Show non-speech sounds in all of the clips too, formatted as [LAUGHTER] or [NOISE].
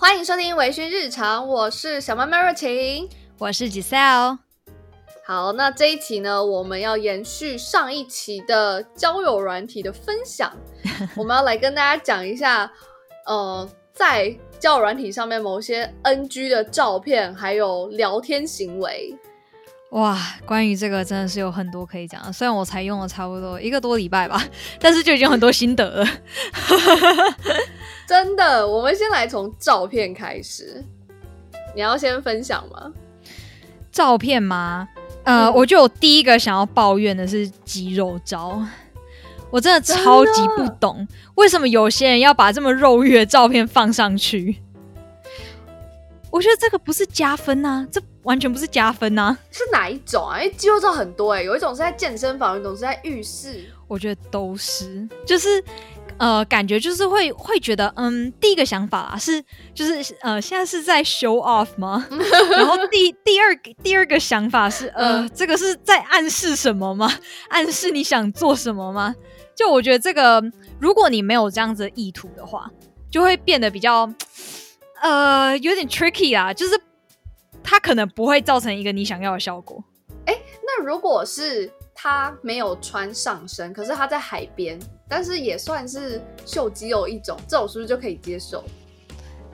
欢迎收听微醺日常，我是小妹妹热情，我是 Giselle。好，那这一期呢，我们要延续上一期的交友软体的分享，[LAUGHS] 我们要来跟大家讲一下，呃，在交友软体上面某些 NG 的照片，还有聊天行为。哇，关于这个真的是有很多可以讲的。虽然我才用了差不多一个多礼拜吧，但是就已经很多心得了。真的，我们先来从照片开始。你要先分享吗？照片吗？呃，我就第一个想要抱怨的是肌肉照。我真的超级不懂，为什么有些人要把这么肉欲的照片放上去？我觉得这个不是加分呐，这完全不是加分呐。是哪一种啊？因为肌肉照很多哎，有一种是在健身房，有一种是在浴室。我觉得都是，就是呃，感觉就是会会觉得，嗯，第一个想法啊是，就是呃，现在是在 show off 吗？[LAUGHS] 然后第第二第二个想法是，呃，这个是在暗示什么吗？[LAUGHS] 暗示你想做什么吗？就我觉得这个，如果你没有这样子的意图的话，就会变得比较。呃，有点 tricky 啊，就是它可能不会造成一个你想要的效果。哎，那如果是他没有穿上身，可是他在海边，但是也算是秀肌肉一种，这种是不是就可以接受？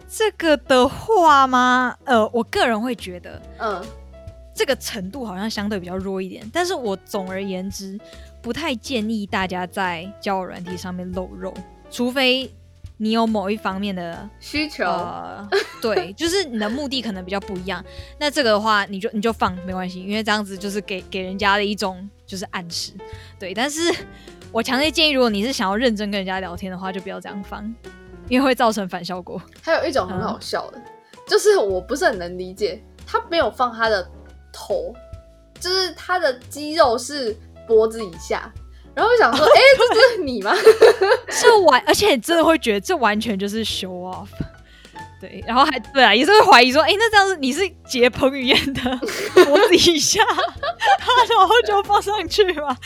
这个的话吗？呃，我个人会觉得，嗯，这个程度好像相对比较弱一点。但是我总而言之，不太建议大家在交友软体上面露肉，除非。你有某一方面的需求，对，[LAUGHS] 就是你的目的可能比较不一样。那这个的话，你就你就放没关系，因为这样子就是给给人家的一种就是暗示，对。但是 [LAUGHS] 我强烈建议，如果你是想要认真跟人家聊天的话，就不要这样放，因为会造成反效果。还有一种很好笑的，就是我不是很能理解，他没有放他的头，就是他的肌肉是脖子以下。然后想说，[LAUGHS] 哎，这是你吗？这完，而且真的会觉得这完全就是 show off。对，然后还对啊，也是会怀疑说，哎，那这样子你是截彭于晏的脖子以下，[LAUGHS] 然后就放上去吗？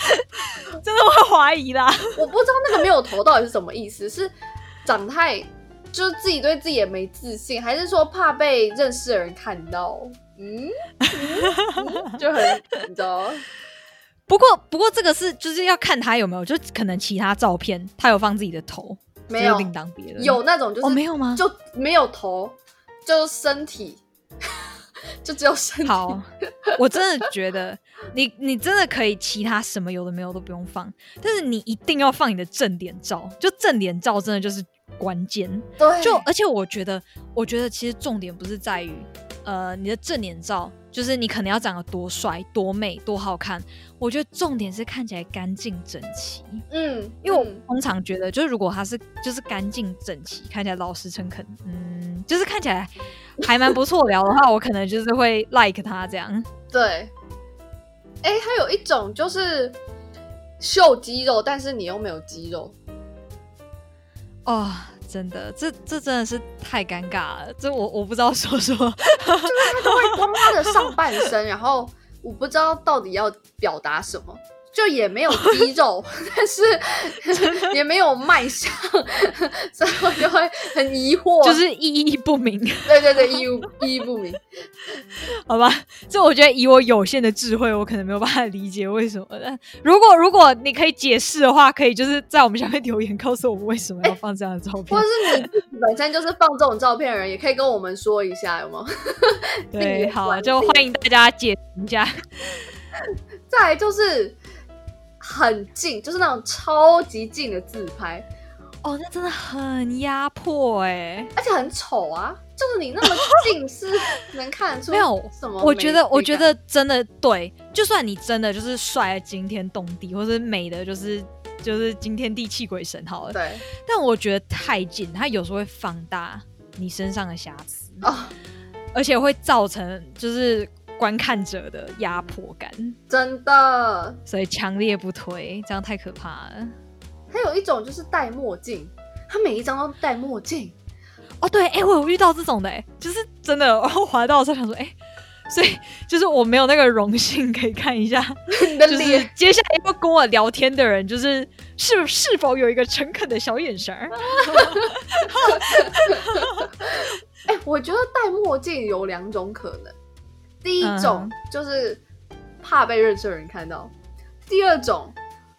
真的会怀疑啦。我不知道那个没有头到底是什么意思，是长太就是自己对自己也没自信，还是说怕被认识的人看到？嗯，就很你知道。[LAUGHS] 不过，不过这个是就是要看他有没有，就可能其他照片他有放自己的头，没有另当别论。有那种就是哦，没有吗？就没有头，就身体，[LAUGHS] 就只有身体。好，我真的觉得你你真的可以其他什么有的没有都不用放，但是你一定要放你的正脸照，就正脸照真的就是关键。对，就而且我觉得，我觉得其实重点不是在于呃你的正脸照。就是你可能要长得多帅、多美、多好看，我觉得重点是看起来干净整齐。嗯，因为我通常觉得，就是如果他是就是干净整齐，看起来老实诚恳，嗯，就是看起来还蛮不错聊的话，我可能就是会 like 他这样。对。哎，还有一种就是秀肌肉，但是你又没有肌肉。哦。真的，这这真的是太尴尬了。这我我不知道说什么，[LAUGHS] 就是他都会光他的上半身，然后我不知道到底要表达什么。就也没有肌肉，[LAUGHS] 但是也没有卖相，所以我就会很疑惑，就是意义不明。对对对，意义意义不明。[LAUGHS] 好吧，这我觉得以我有限的智慧，我可能没有办法理解为什么。如果如果你可以解释的话，可以就是在我们下面留言告诉我们为什么要放这样的照片，或者是你本身就是放这种照片的人，也可以跟我们说一下，有吗？对，[LAUGHS] 好，就欢迎大家解释一下。再就是。很近，就是那种超级近的自拍，哦，那真的很压迫哎，而且很丑啊！就是你那么 [LAUGHS] 近，是能看得出没有什么？我觉得，我觉得真的对，就算你真的就是帅的惊天动地，或是美的就是就是惊天地泣鬼神好了，对。但我觉得太近，它有时候会放大你身上的瑕疵啊，而且会造成就是。观看者的压迫感，真的，所以强烈不推，这样太可怕了。还有一种就是戴墨镜，他每一张都戴墨镜。哦，对，哎，我有遇到这种的，哎，就是真的，[LAUGHS] 然后滑到的时候想说，哎，所以就是我没有那个荣幸可以看一下你的脸。接下来要跟我聊天的人，就是是是否有一个诚恳的小眼神儿？[LAUGHS] 哎我觉得戴，墨镜有两种可能，第一种嗯就是怕被认识的人看到，第二种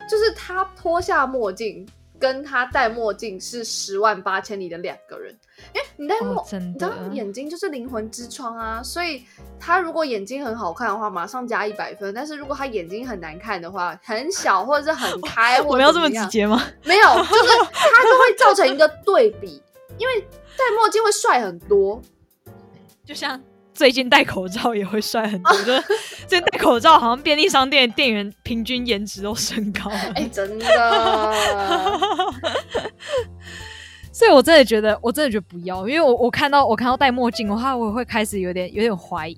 就是他脱下墨镜跟他戴墨镜是十万八千里的两个人。因为你戴墨，哦你知道眼睛就是灵魂之窗啊，所以他如果眼睛很好看的话，马上加一百分；但是如果他眼睛很难看的话，很小或者是很开，或者我们要这么直接吗？没有，就是他就会造成一个对比，因为戴墨镜会帅很多。[LAUGHS] 就像最近戴口罩也会帅很多，[LAUGHS] 就是最近戴口罩好像便利商店店员平均颜值都升高了。[LAUGHS] 哎、真的，[LAUGHS] 所以我真的觉得，我真的觉得不要，因为我我看到我看到戴墨镜的话，我会开始有点有点怀疑。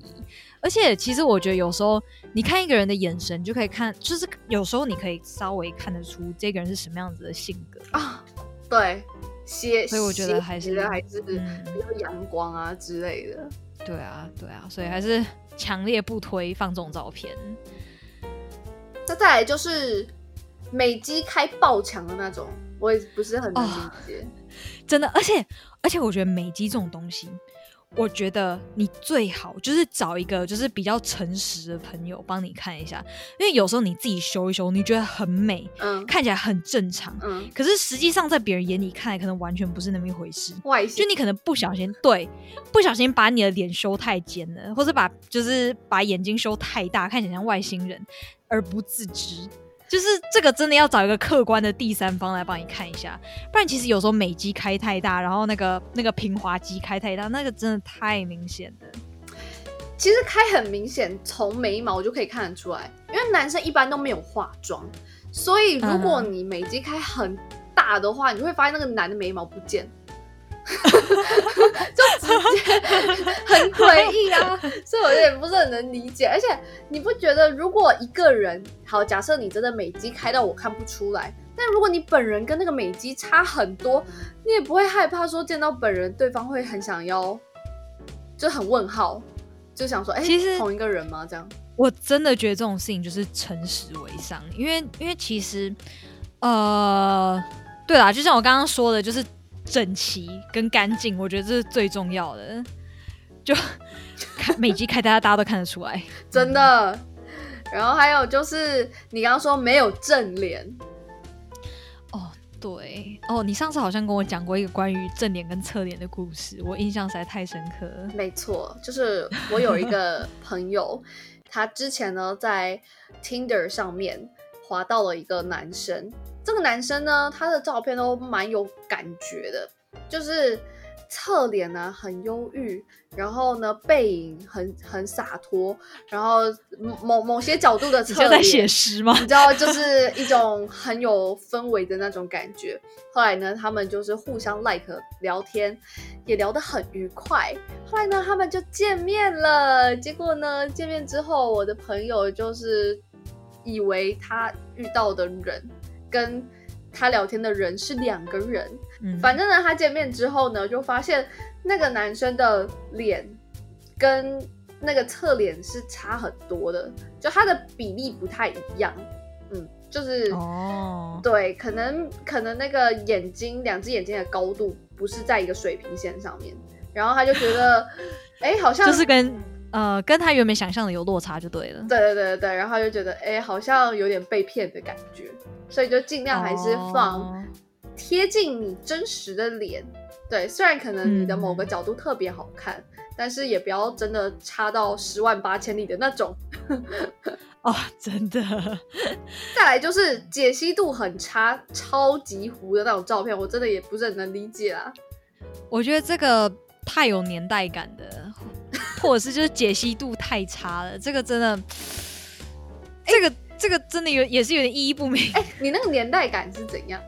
而且其实我觉得有时候你看一个人的眼神，就可以看，就是有时候你可以稍微看得出这个人是什么样子的性格。啊，对，些，所以我觉得还是还是比嗯，较阳光啊之类的。对啊，对啊，所以还是强烈不推放这种照片。那再来就是美肌开爆强的那种，我也不是很能理解。真的，而且而且，我觉得美肌这种东西，我觉得你最好就是找一个就是比较诚实的朋友帮你看一下，因为有时候你自己修一修，你觉得很美，嗯看起来很正常，嗯，可是实际上在别人眼里看来，可能完全不是那么一回事。外形就你可能不小心对，不小心把你的脸修太尖了，或者把就是把眼睛修太大，看起来像外星人而不自知。就是这个真的要找一个客观的第三方来帮你看一下，不然其实有时候美肌开太大，然后那个那个平滑肌开太大，那个真的太明显了。其实开很明显，从眉毛就可以看得出来，因为男生一般都没有化妆，所以如果你美肌开很大的话，你就会发现那个男的眉毛不见，[LAUGHS] 就直接很诡异啊！所以我也不是很能理解。而且你不觉得，如果一个人好，假设你真的美肌开到我看不出来，但如果你本人跟那个美肌差很多，你也不会害怕说见到本人对方会很想要，就很问号。就想说，哎、其实同一个人吗？这样，我真的觉得这种事情就是诚实为上，因为因为其实，呃，对啦，就像我刚刚说的，就是整齐跟干净，我觉得这是最重要的。就 [LAUGHS] 看每集开大家大家都看得出来，真的。然后还有就是你刚刚说没有正脸，哦，对，哦，你上次好像跟我讲过一个关于正脸跟侧脸的故事，我印象实在太深刻了。没错，就是我有一个朋友，他之前呢在 Tinder 上面滑到了一个男生，这个男生呢他的照片都蛮有感觉的，就是侧脸呢很忧郁，然后呢背影很很洒脱，然后某某某些角度的你侧脸在在写脸。诗吗？你知道，就是一种很有氛围的那种感觉。后来呢，他们就是互相 like 聊天，也聊得很愉快。后来呢，他们就见面了。结果呢，见面之后，我的朋友就是以为他遇到的人跟他聊天的人是两个人。嗯，反正呢，他见面之后呢，就发现那个男生的脸跟那个侧脸是差很多的，就他的比例不太一样。嗯，就是哦，对，可能可能那个眼睛，两只眼睛的高度不是在一个水平线上面，然后他就觉得，[LAUGHS] 哎，好像就是跟呃跟他原本想象的有落差就对了。对对对对，然后他就觉得，哎，好像有点被骗的感觉，所以就尽量还是放。哦贴近你真实的脸。对，虽然可能你的某个嗯角度特别好看，但是也不要真的差到十万八千里的那种。[LAUGHS] 哦，真的，[LAUGHS] 再来就是解析度很差、超级糊的那种照片，我真的也不是很能理解啊。我觉得这个太有年代感的，或者是就是解析度太差了，这个真的，[LAUGHS] 这个这个真的有也是有点意义不明。哎、你那个年代感是怎样？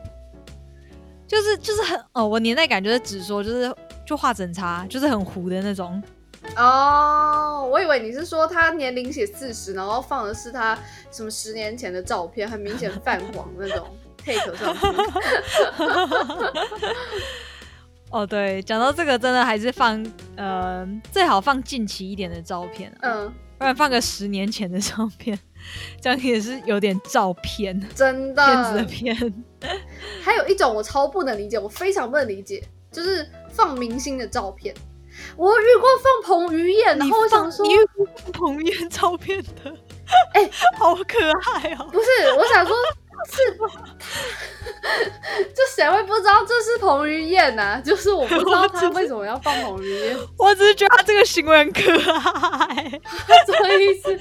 就是就是很哦，我年代感就是只说就是就画整差，就是很糊的那种。哦，我以为你是说他年龄写四十，然后放的是他什么十年前的照片，很明显泛黄那种 [LAUGHS] take 上去。[LAUGHS] 哦，对，讲到这个，真的还是放呃最好放近期一点的照片、啊，嗯，不然放个十年前的照片，这样也是有点照片真的。片子的片。[LAUGHS] 还有一种我超不能理解，我非常不能理解，就是放明星的照片，我遇过放彭于晏，然后我想说，你遇过放彭于晏照片的？哎，[LAUGHS] 好可爱哦！不是，我想说，是吧，这谁会不知道这是彭于晏呢？就是我不知道他为什么要放彭于晏。[LAUGHS] 我只是觉得他这个行为很可爱。什么意思？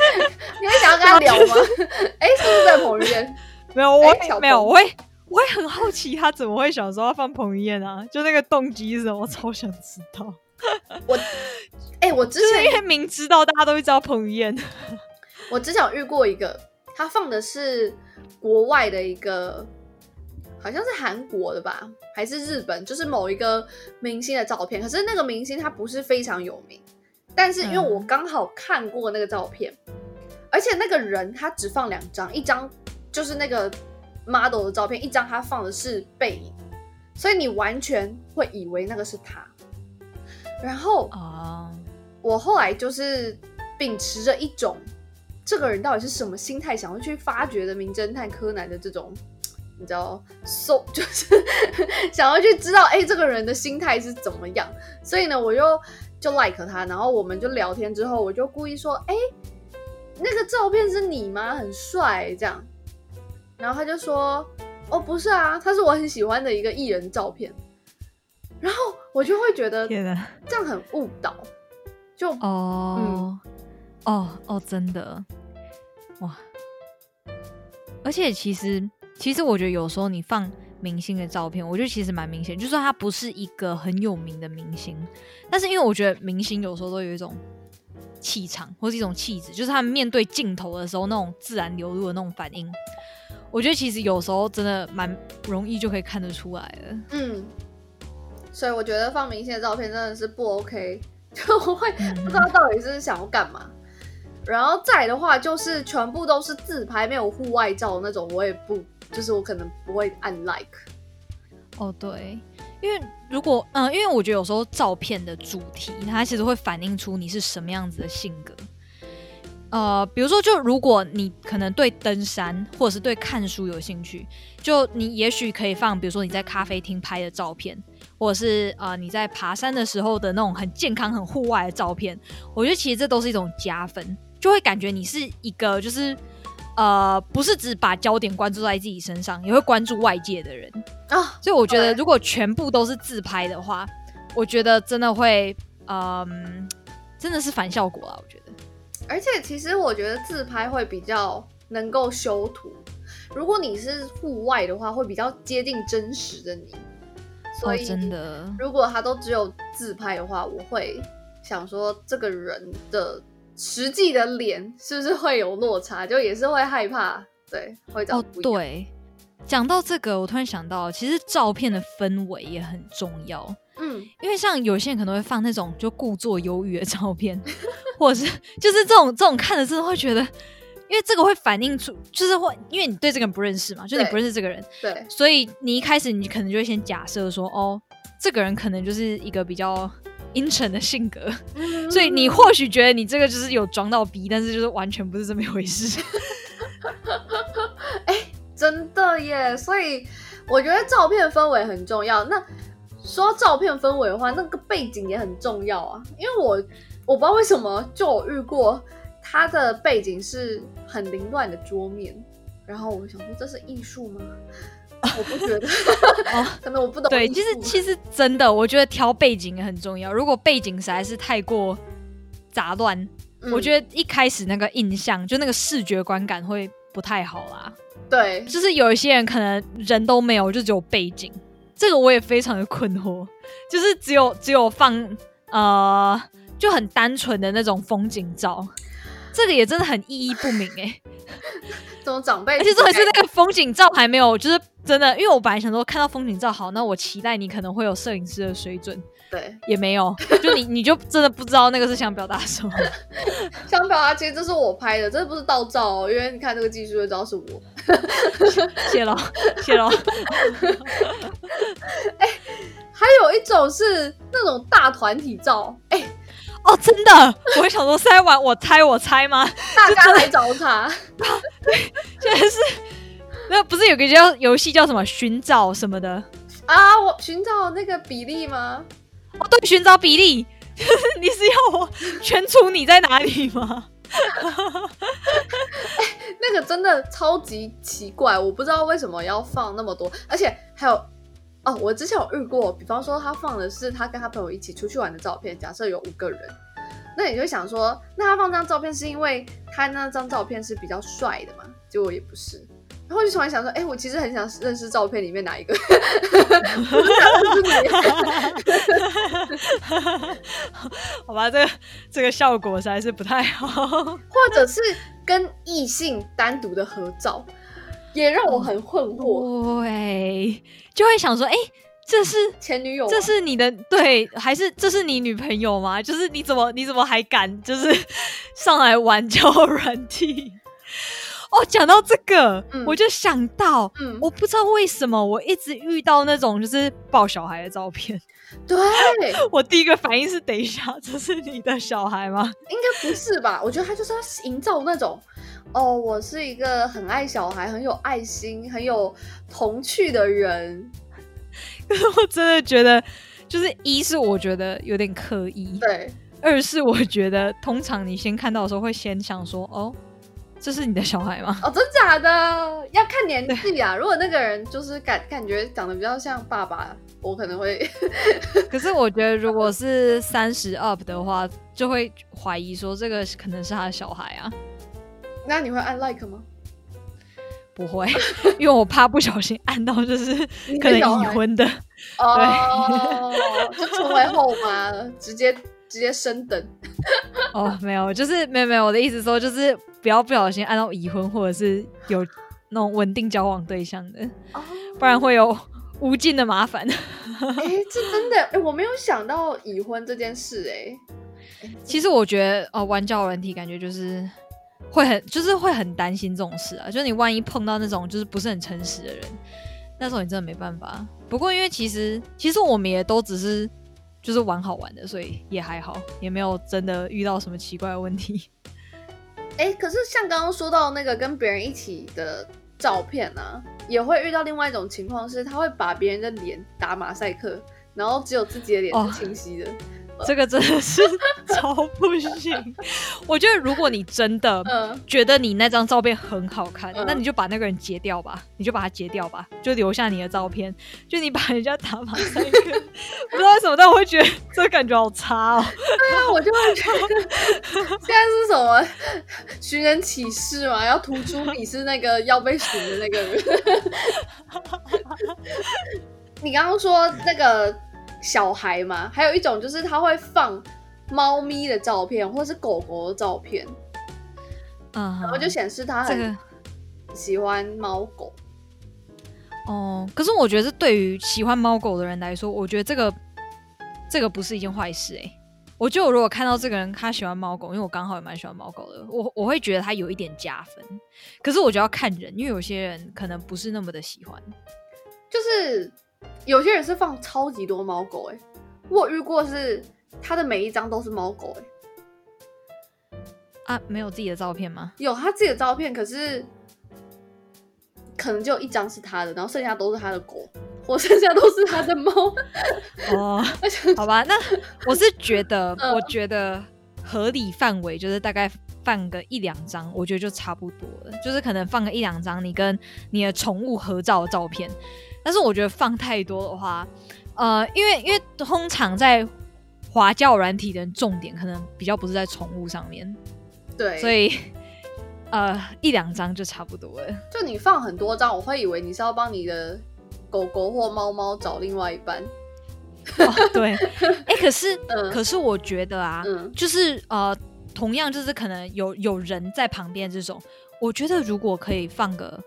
你会想要跟他聊吗？[LAUGHS] 哎，是不是在彭于晏？没有，我没有，我会，我会很好奇他怎么会想说要放彭于晏啊？就那个动机是什么？我超想知道。我，哎，我之前因为明知道大家都会知道彭于晏。我之前有遇过一个，他放的是国外的一个，好像是韩国的吧，还是日本，就是某一个明星的照片。可是那个明星他不是非常有名，但是因为我刚好看过那个照片，而且那个人他只放两张，一张就是那个 model 的照片，一张他放的是背影，所以你完全会以为那个是他。然后啊，我后来就是秉持着一种。这个人到底是什么心态，想要去发掘的名侦探柯南的这种，你知道，搜 [LAUGHS] 就是想要去知道，哎，这个人的心态是怎么样？所以呢，我就就 like 他，然后我们就聊天之后，我就故意说，哎，那个照片是你吗？很帅，这样。然后他就说，哦，不是啊，他是我很喜欢的一个艺人照片。然后我就会觉得，这样很误导，就哦。哦哦，真的，哇！而且其实，其实我觉得有时候你放明星的照片，我觉得其实蛮明显，就算他不是一个很有名的明星，但是因为我觉得明星有时候都有一种气场或是一种气质，就是他们面对镜头的时候那种自然流露的那种反应，我觉得其实有时候真的蛮容易就可以看得出来的。嗯，所以我觉得放明星的照片真的是不 OK，就会不知道到底是想要干嘛。然后再的话，就是全部都是自拍，没有户外照那种，我也不，就是我可能不会按 like。哦，对，因为如果，嗯，因为我觉得有时候照片的主题，它其实会反映出你是什么样子的性格。呃，比如说，就如果你可能对登山或者是对看书有兴趣，就你也许可以放，比如说你在咖啡厅拍的照片，或者是呃你在爬山的时候的那种很健康、很户外的照片。我觉得其实这都是一种加分。就会感觉你是一个，就是呃，不是只把焦点关注在自己身上，也会关注外界的人啊。所以我觉得，如果全部都是自拍的话，我觉得真的会，嗯，真的是反效果啊。我觉得，而且其实我觉得自拍会比较能够修图，如果你是户外的话，会比较接近真实的你。所以真的，如果他都只有自拍的话，我会想说这个人的。实际的脸是不是会有落差？就也是会害怕，对，会哦。对，讲到这个，我突然想到，其实照片的氛围也很重要。嗯，因为像有些人可能会放那种就故作忧郁的照片，[LAUGHS] 或者是就是这种这种看着真的会觉得，因为这个会反映出，就是会因为你对这个人不认识嘛，就你不认识这个人，对，所以你一开始你可能就会先假设说，哦，这个人可能就是一个比较。阴沉的性格，所以你或许觉得你这个就是有装到逼，但是就是完全不是这么一回事。[LAUGHS] 哎，真的耶！所以我觉得照片氛围很重要。那说照片氛围的话，那个背景也很重要啊。因为我我不知道为什么就我遇过他的背景是很凌乱的桌面，然后我想说这是艺术吗？我不觉得 [LAUGHS] [LAUGHS] 可能我不懂。对，其实其实真的，我觉得挑背景也很重要。如果背景实在是太过杂乱，我觉得一开始那个印象，就那个视觉观感会不太好啦。对，就是有一些人可能人都没有，就只有背景，这个我也非常的困惑。就是只有只有放呃，就很单纯的那种风景照，这个也真的很意义不明哎。[LAUGHS] 长辈，而且重点是那个风景照还没有，就是真的，因为我本来想说看到风景照好，那我期待你可能会有摄影师的水准，对，也没有，就你你就真的不知道那个是想表达什么，[LAUGHS] 想表达其实这是我拍的，这不是盗照哦，因为你看这个技术就知道是我，谢喽谢喽，[LAUGHS] 哎，还有一种是那种大团体照，哎。哦，真的，[LAUGHS] 我想说是在玩，我猜我猜吗？大家来找茬。对，[LAUGHS] 现在是那不是有个叫游戏叫什么寻找什么的啊？我寻找那个比例吗？哦，对，寻找比例，[LAUGHS] 你是要我圈出你在哪里吗？那个真的超级奇怪，我不知道为什么要放那么多，而且还有哦，我之前有遇过，比方说他放的是他跟他朋友一起出去玩的照片，假设有五个人，那你就想说，那他放这张照片是因为他那张照片是比较帅的嘛？结果也不是。然后就突然想说，哎，我其实很想认识照片里面哪一个，[LAUGHS] 好吧，这个这个效果实在是不太好。或者是跟异性单独的合照，也让我很困惑。对，就会想说，哎，这是前女友，这是你的对，还是这是你女朋友吗？就是你怎么你怎么还敢就是上来玩交软体？[LAUGHS] 哦，讲到这个，我就想到，我不知道为什么我一直遇到那种就是抱小孩的照片。对，[LAUGHS] 我第一个反应是，等一下，这是你的小孩吗？应该不是吧？我觉得他就是要营造那种，哦，我是一个很爱小孩、很有爱心、很有童趣的人。[LAUGHS] 可是我真的觉得，就是一是我觉得有点刻意，对；二是我觉得，通常你先看到的时候会先想说，哦。这是你的小孩吗？[LAUGHS] 哦，真假的？要看年纪啊。如果那个人就是感感觉长得比较像爸爸，我可能会。[LAUGHS] 可是我觉得，如果是三十 up 的话，就会怀疑说这个可能是他的小孩啊。那你会按 like 吗？不会，[LAUGHS] 因为我怕不小心按到就是可能已婚的。哦，[LAUGHS] 就成为后妈，直接直接升等。哦，没有，就是没有没有。我的意思说就是。不要不小心按到已婚，或者是有那种稳定交往对象的，不然会有无尽的麻烦。[LAUGHS] 哎，这真的哎，我没有想到已婚这件事哎。其实我觉得哦，玩交友软体感觉就是会很，就是会很担心这种事啊。就是你万一碰到那种就是不是很诚实的人，那时候你真的没办法。不过因为其实其实我们也都只是就是玩好玩的，所以也还好，也没有真的遇到什么奇怪的问题。[LAUGHS] 哎，可是像刚刚说到那个跟别人一起的照片呢，也会遇到另外一种情况，是他会把别人的脸打马赛克，然后只有自己的脸是清晰的。这个真的是 [LAUGHS] 超不行！我觉得如果你真的觉得你那张照片很好看，那你就把那个人截掉吧，你就把它截掉吧，就留下你的照片。就你把人家打马赛克，不知道为什么，但我会觉得这感觉好差哦。[LAUGHS] 对啊，我就会觉得现在是什么寻人启事嘛，要突出你是那个要被寻的那个人。[LAUGHS] 你刚刚说那个。小孩嘛，还有一种就是他会放猫咪的照片或是狗狗的照片，嗯，然后就显示他很喜欢猫狗。哦，可是我觉得对于喜欢猫狗的人来说，我觉得这个这个不是一件坏事哎。我就如果看到这个人他喜欢猫狗，因为我刚好也蛮喜欢猫狗的，我我会觉得他有一点加分。可是我觉得要看人，因为有些人可能不是那么的喜欢，就是。有些人是放超级多猫狗哎，我遇过是他的每一张都是猫狗哎，啊，没有自己的照片吗？有他自己的照片，可是可能就一张是他的，然后剩下都是他的狗，我剩下都是他的猫。哦，[LAUGHS] 好吧，那我是觉得，[LAUGHS] 我觉得合理范围就是大概放个一两张，我觉得就差不多了，就是可能放个一两张你跟你的宠物合照的照片。但是我觉得放太多的话，呃，因为因为通常在华教软体的重点可能比较不是在宠物上面，对，所以呃一两张就差不多了。就你放很多张，我会以为你是要帮你的狗狗或猫猫找另外一半。对，[LAUGHS] 哎，可是可是我觉得啊，就是呃，同样就是可能有有人在旁边这种，我觉得如果可以放个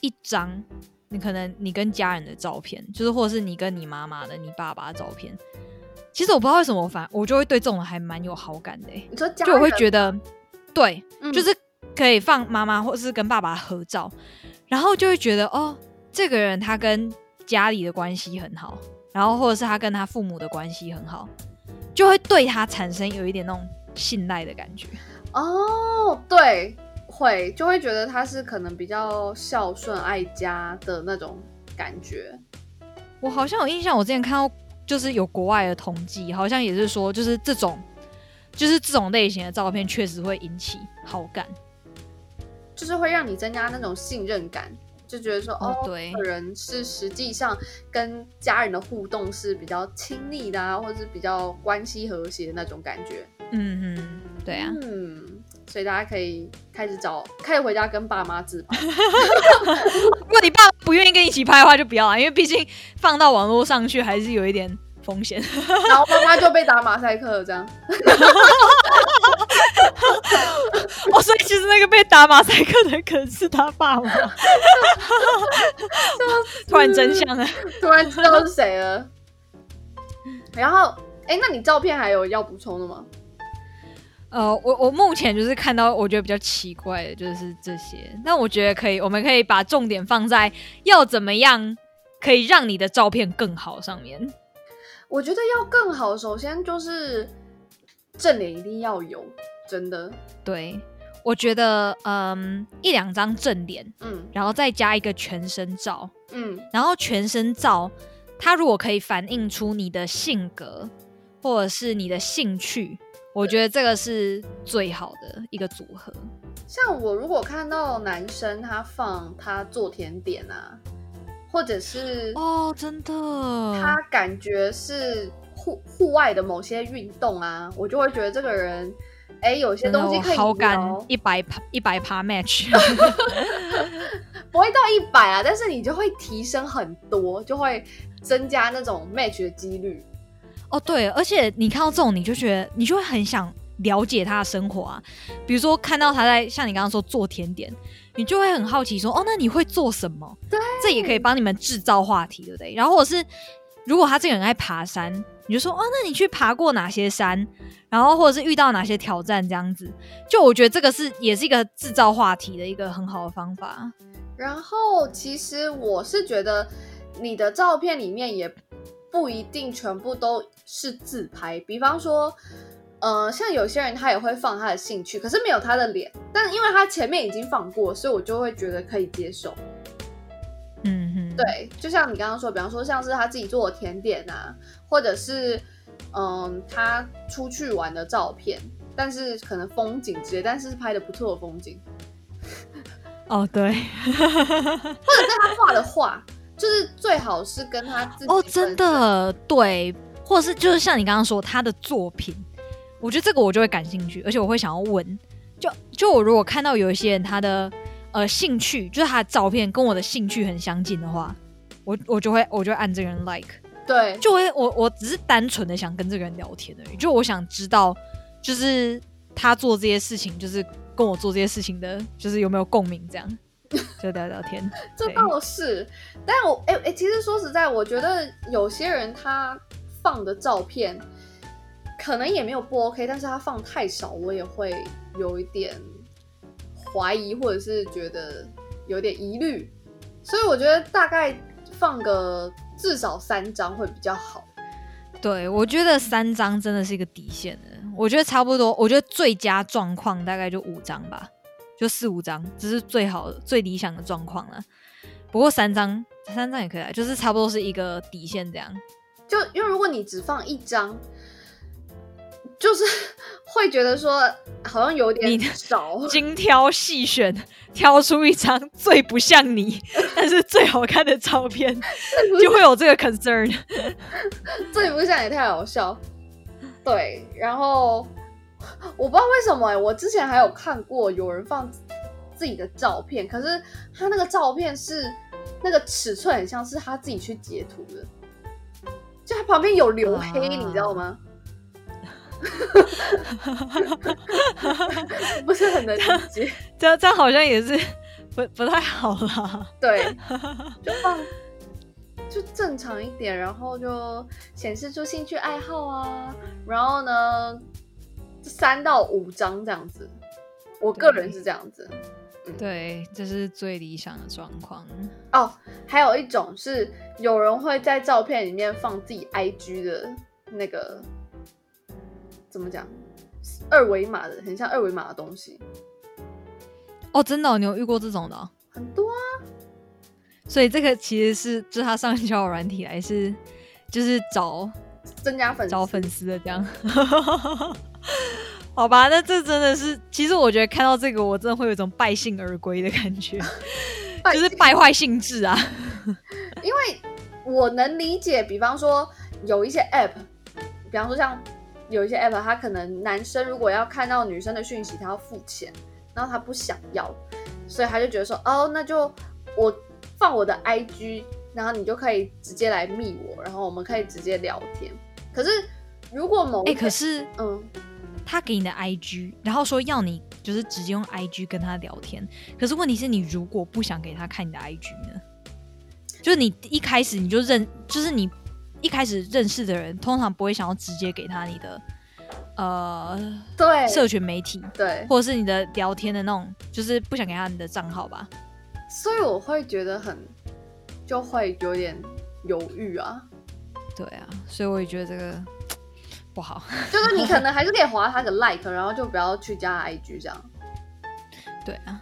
一张。你可能你跟家人的照片，就是或者是你跟你妈妈的、你爸爸的照片。其实我不知道为什么，反我就会对这种还蛮有好感的。你说就我会觉得，对，就是可以放妈妈或是跟爸爸合照，然后就会觉得哦，这个人他跟家里的关系很好，然后或者是他跟他父母的关系很好，就会对他产生有一点那种信赖的感觉。哦，对。会就会觉得他是可能比较孝顺爱家的那种感觉。我好像有印象，我之前看到就是有国外的统计，好像也是说，就是这种就是这种类型的照片确实会引起好感，就是会让你增加那种信任感。就觉得说哦，对，人是实际上跟家人的互动是比较亲密的啊，或者是比较关系和谐的那种感觉。嗯嗯，对啊，嗯，所以大家可以开始找，开始回家跟爸妈自拍。[LAUGHS] 如果你爸不愿意跟你一起拍的话，就不要啊，因为毕竟放到网络上去还是有一点风险。[LAUGHS] 然后妈妈就被打马赛克了，这样。[LAUGHS] 哦，所以其实那个被打马赛克的可能是他爸妈。突然真相了，突然知道是谁了。然后，哎，那你照片还有要补充的吗？呃，我我目前就是看到我觉得比较奇怪的就是这些。那我觉得可以，我们可以把重点放在要怎么样可以让你的照片更好上面。我觉得要更好，首先就是正脸一定要有。真的，对，我觉得，嗯，一两张正脸，嗯，然后再加一个全身照，嗯，然后全身照，它如果可以反映出你的性格或者是你的兴趣，我觉得这个是最好的一个组合。像我如果看到男生他放他做甜点啊，或者是哦，真的，他感觉是户户外的某些运动啊，我就会觉得这个人。哎，有些东西可以好感一百趴一百趴 match，[LAUGHS] [LAUGHS] 不会到一百啊，但是你就会提升很多，就会增加那种 match 的几率。哦，对，而且你看到这种，你就觉得你就会很想了解他的生活啊。比如说看到他在像你刚刚说做甜点，你就会很好奇说，哦，那你会做什么？对，这也可以帮你们制造话题，对不对？然后或者是如果他这个人爱爬山，你就说，哦，那你去爬过哪些山？然后或者是遇到哪些挑战这样子，就我觉得这个是也是一个制造话题的一个很好的方法。然后其实我是觉得你的照片里面也不一定全部都是自拍，比方说，呃，像有些人他也会放他的兴趣，可是没有他的脸，但因为他前面已经放过，所以我就会觉得可以接受。嗯哼，对，就像你刚刚说，比方说像是他自己做的甜点啊，或者是。嗯，他出去玩的照片，但是可能风景之类，但是拍的不错的风景。[LAUGHS] 哦，对，或者是他画的画，就是最好是跟他自己哦，真的对，或者是就是像你刚刚说他的作品，我觉得这个我就会感兴趣，而且我会想要问，就就我如果看到有一些人他的呃兴趣，就是他的照片跟我的兴趣很相近的话，我我就会我就按这个人 like。对，就会我我只是单纯的想跟这个人聊天而已，就我想知道，就是他做这些事情，就是跟我做这些事情的，就是有没有共鸣，这样就聊聊天。[LAUGHS] 这倒是，但我哎哎，其实说实在，我觉得有些人他放的照片可能也没有不 OK，但是他放太少，我也会有一点怀疑，或者是觉得有点疑虑，所以我觉得大概放个。至少三张会比较好。对，我觉得三张真的是一个底线的。我觉得差不多，我觉得最佳状况大概就五张吧，就四五张，这是最好最理想的状况了。不过三张，三张也可以，就是差不多是一个底线这样。就因为如果你只放一张。就是 [LAUGHS] 会觉得说好像有点少，[LAUGHS] 精挑细选，挑出一张最不像你，但是最好看的照片，[LAUGHS] 就会有这个 concern。最不像也太好笑，对。然后 [LAUGHS] 我不知道为什么哎，我之前还有看过有人放自己的照片，可是他那个照片是那个尺寸很像是他自己去截图的，就他旁边有留黑，你知道吗？[LAUGHS] 不是很能理解，这样这样好像也是不不太好啦。对，[LAUGHS] 就放就正常一点，然后就显示出兴趣爱好啊，然后呢三到五张这样子，我个人是这样子。对，这是最理想的状况。哦，还有一种是有人会在照片里面放自己 IG 的那个。怎么讲？二维码的，很像二维码的东西。哦，真的，你有遇过这种的？很多啊。所以这个其实是，就是他上交友软体来是就是找增加粉丝找粉丝的这样。[LAUGHS] [LAUGHS] 好吧，那这真的是，其实我觉得看到这个，我真的会有一种败兴而归的感觉，[LAUGHS] 就是败坏兴致啊。因为我能理解，比方说有一些 app，比方说像有一些 app，他可能男生如果要看到女生的讯息，他要付钱，然后他不想要，所以他就觉得说，哦，那就我放我的 IG，然后你就可以直接来密我，然后我们可以直接聊天。可是如果某哎，可是嗯。他给你的 IG，然后说要你就是直接用 IG 跟他聊天。可是问题是你如果不想给他看你的 IG 呢？就是你一开始你就认，就是你一开始认识的人，通常不会想要直接给他你的呃对社群媒体对，或者是你的聊天的那种，就是不想给他你的账号吧。所以我会觉得很就会有点犹豫啊。对啊，所以我也觉得这个。不好，[LAUGHS] 就是你可能还是可以划他个 like，然后就不要去加 IG 这样。对啊，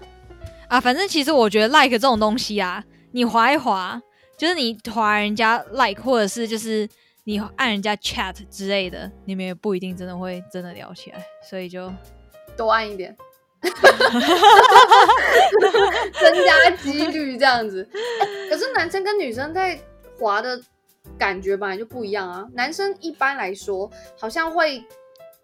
啊，反正其实我觉得 like 这种东西啊，你划一划，就是你划人家 like，或者是就是你按人家 chat 之类的，你们也不一定真的会真的聊起来，所以就多按一点，[LAUGHS] 增加几率这样子。可是男生跟女生在划的。感觉本来就不一样啊！男生一般来说好像会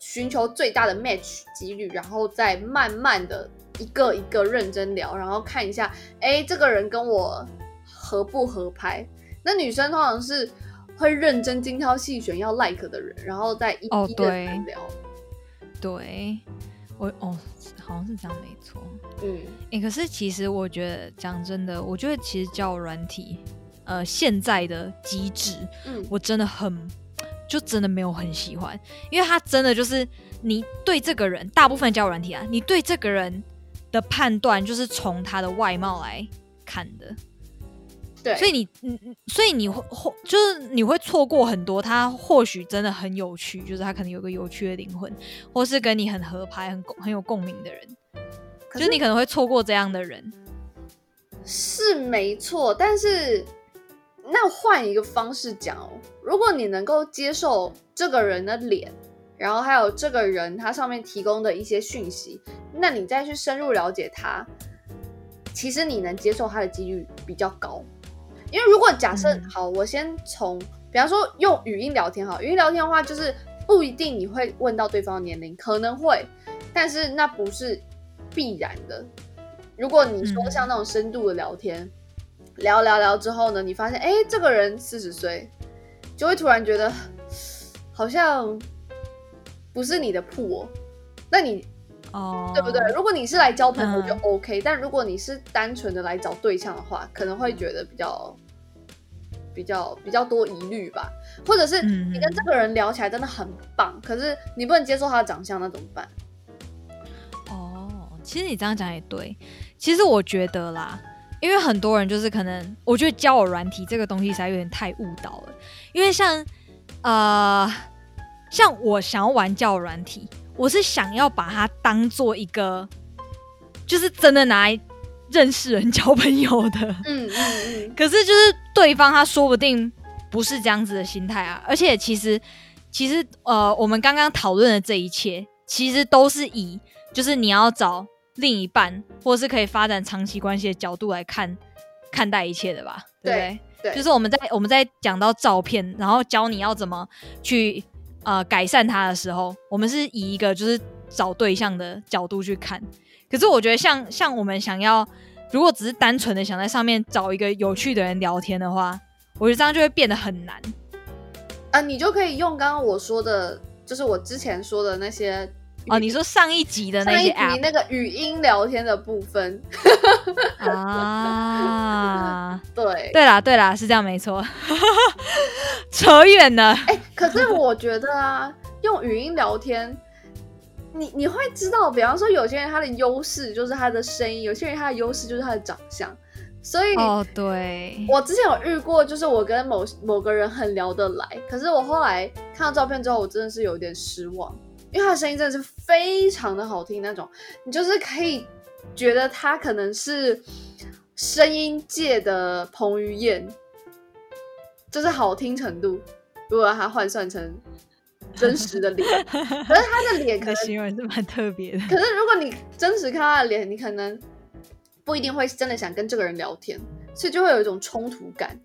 寻求最大的 match 几率，然后再慢慢的一个一个认真聊，然后看一下，哎，这个人跟我合不合拍。那女生通常是会认真精挑细选要 like 的人，然后再一一的聊。对，我哦，好像是这样，没错。嗯，哎，可是其实我觉得讲真的，我觉得其实交友软体。呃，现在的机制，嗯，我真的很，就真的没有很喜欢，因为他真的就是你对这个人，大部分交友软体啊，你对这个人的判断就是从他的外貌来看的，对，所以你，嗯嗯，所以你会，就是你会错过很多他或许真的很有趣，就是他可能有个有趣的灵魂，或是跟你很合拍、很很有共鸣的人，就是你可能会错过这样的人，是没错，但是。那换一个方式讲哦，如果你能够接受这个人的脸，然后还有这个人他上面提供的一些讯息，那你再去深入了解他，其实你能接受他的几率比较高。因为如果假设好，我先从比方说用语音聊天哈，语音聊天的话，就是不一定你会问到对方的年龄，可能会，但是那不是必然的。如果你说像那种深度的聊天。聊聊聊之后呢，你发现哎，这个人四十岁，就会突然觉得好像不是你的铺哦。那你哦，对不对？如果你是来交朋友就 OK，但如果你是单纯的来找对象的话，可能会觉得比较比较比较多疑虑吧。或者是你跟这个人聊起来真的很棒，可是你不能接受他的长相，那怎么办？哦，其实你这样讲也对。其实我觉得啦。因为很多人就是可能，我觉得交友软体这个东西实在有点太误导了。因为像，呃，像我想要玩交友软体，我是想要把它当做一个，就是真的拿来认识人、[LAUGHS] 交朋友的。嗯嗯嗯。可是就是对方他说不定不是这样子的心态啊。而且其实，其实呃，我们刚刚讨论的这一切，其实都是以就是你要找。另一半，或是可以发展长期关系的角度来看看待一切的吧，对不对？对，就是我们在我们在讲到照片，然后教你要怎么去呃改善它的时候，我们是以一个就是找对象的角度去看。可是我觉得，像像我们想要，如果只是单纯的想在上面找一个有趣的人聊天的话，我觉得这样就会变得很难。啊，你就可以用刚刚我说的，就是我之前说的那些。哦，你说上一集的那些 app，那个语音聊天的部分。啊，[LAUGHS] 对，对啦，对啦，是这样没错，[LAUGHS] 扯远了。哎，可是我觉得啊，用语音聊天，你你会知道，比方说有些人他的优势就是他的声音，有些人他的优势就是他的长相，所以哦，对，我之前有遇过，就是我跟某某个人很聊得来，可是我后来看到照片之后，我真的是有点失望。因为他的声音真的是非常的好听，那种你就是可以觉得他可能是声音界的彭于晏，就是好听程度。如果他换算成真实的脸，[LAUGHS] 可是他的脸可能形容是蛮特别的。可是如果你真实看他的脸，你可能不一定会真的想跟这个人聊天，所以就会有一种冲突感。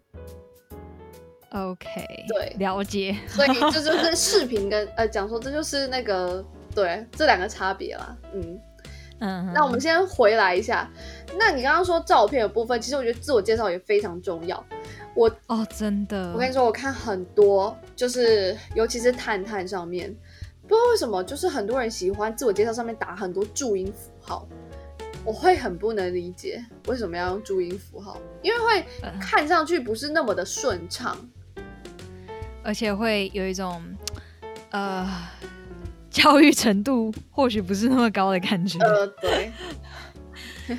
OK，对，了解。所以 [LAUGHS] 这就是视频跟呃讲说，这就是那个对这两个差别啦。嗯嗯，那我们先回来一下。那你刚刚说照片的部分，其实我觉得自我介绍也非常重要。我哦，真的，我跟你说，我看很多，就是尤其是探探上面，不知道为什么，就是很多人喜欢自我介绍上面打很多注音符号，我会很不能理解为什么要用注音符号，因为会看上去不是那么的顺畅。而且会有一种，呃，教育程度或许不是那么高的感觉。呃，对。[LAUGHS]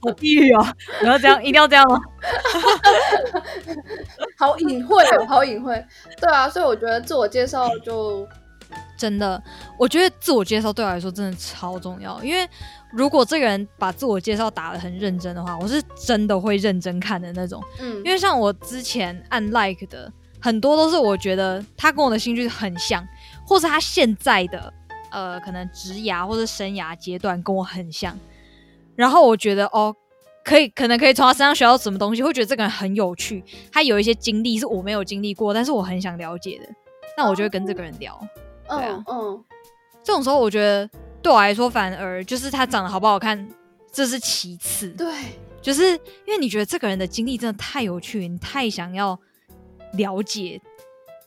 好地狱哦！你要这样，[LAUGHS] 一定要这样吗？[LAUGHS] 好隐晦哦，好隐晦。对啊，所以我觉得自我介绍就真的，我觉得自我介绍对我来说真的超重要，因为。如果这个人把自我介绍打的很认真的话，我是真的会认真看的那种。嗯，因为像我之前按 like 的很多都是我觉得他跟我的兴趣很像，或是他现在的呃可能职涯或者生涯阶段跟我很像，然后我觉得哦可以可能可以从他身上学到什么东西，会觉得这个人很有趣，他有一些经历是我没有经历过，但是我很想了解的，那我就会跟这个人聊。对啊，嗯，这种时候我觉得。对我来说，反而就是他长得好不好看，这是其次。对，就是因为你觉得这个人的经历真的太有趣，你太想要了解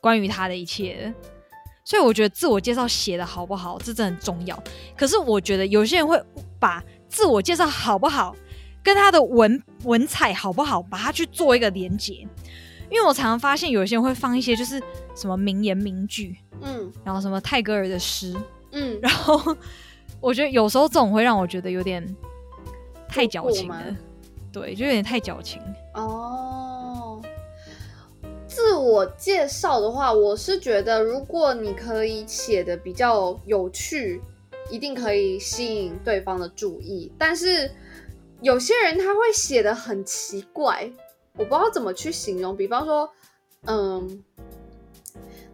关于他的一切，所以我觉得自我介绍写的好不好，这真的很重要。可是我觉得有些人会把自我介绍好不好跟他的文文采好不好，把它去做一个连结。因为我常常发现有些人会放一些就是什么名言名句，嗯，然后什么泰戈尔的诗，嗯，然后。我觉得有时候这种会让我觉得有点太矫情了，对，就有点太矫情哦。自我介绍的话，我是觉得如果你可以写的比较有趣，一定可以吸引对方的注意。但是有些人他会写的很奇怪，我不知道怎么去形容。比方说，嗯，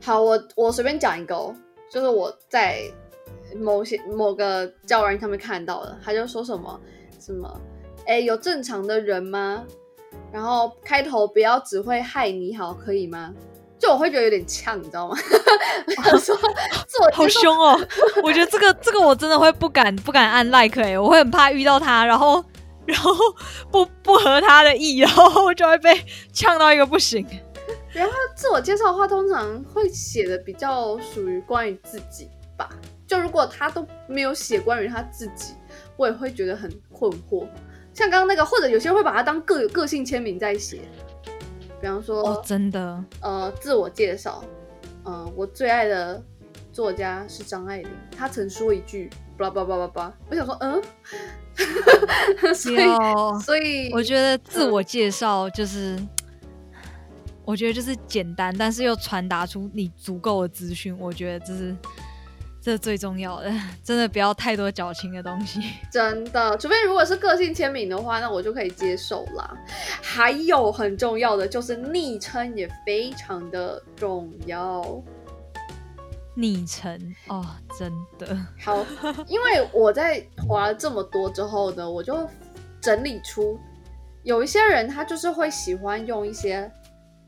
好，我我随便讲一个哦，就是我在。某些某个教人他们看到了，他就说什么什么，哎，有正常的人吗？然后开头不要只会害你好，可以吗？就我会觉得有点呛，你知道吗？他 [LAUGHS] 说做好凶哦，我觉得这个 [LAUGHS] 这个我真的会不敢不敢按 like 哎，我会很怕遇到他，然后然后不不合他的意，然后就会被呛到一个不行。然后自我介绍的话，通常会写的比较属于关于自己吧。就如果他都没有写关于他自己，我也会觉得很困惑。像刚刚那个，或者有些人会把它当个个性签名在写，比方说，哦，真的，呃，自我介绍，嗯，我最爱的作家是张爱玲，她曾说一句，巴拉巴拉巴拉巴，我想说，嗯，[LAUGHS] 所以，所以我觉得自我介绍就是，我觉得就是简单，但是又传达出你足够的资讯，我觉得这是。这是最重要的，真的不要太多矫情的东西。[LAUGHS] 真的，除非如果是个性签名的话，那我就可以接受啦。还有很重要的就是昵称也非常的重要。昵称哦，真的好，因为我在划了这么多之后呢，我就整理出有一些人他就是会喜欢用一些，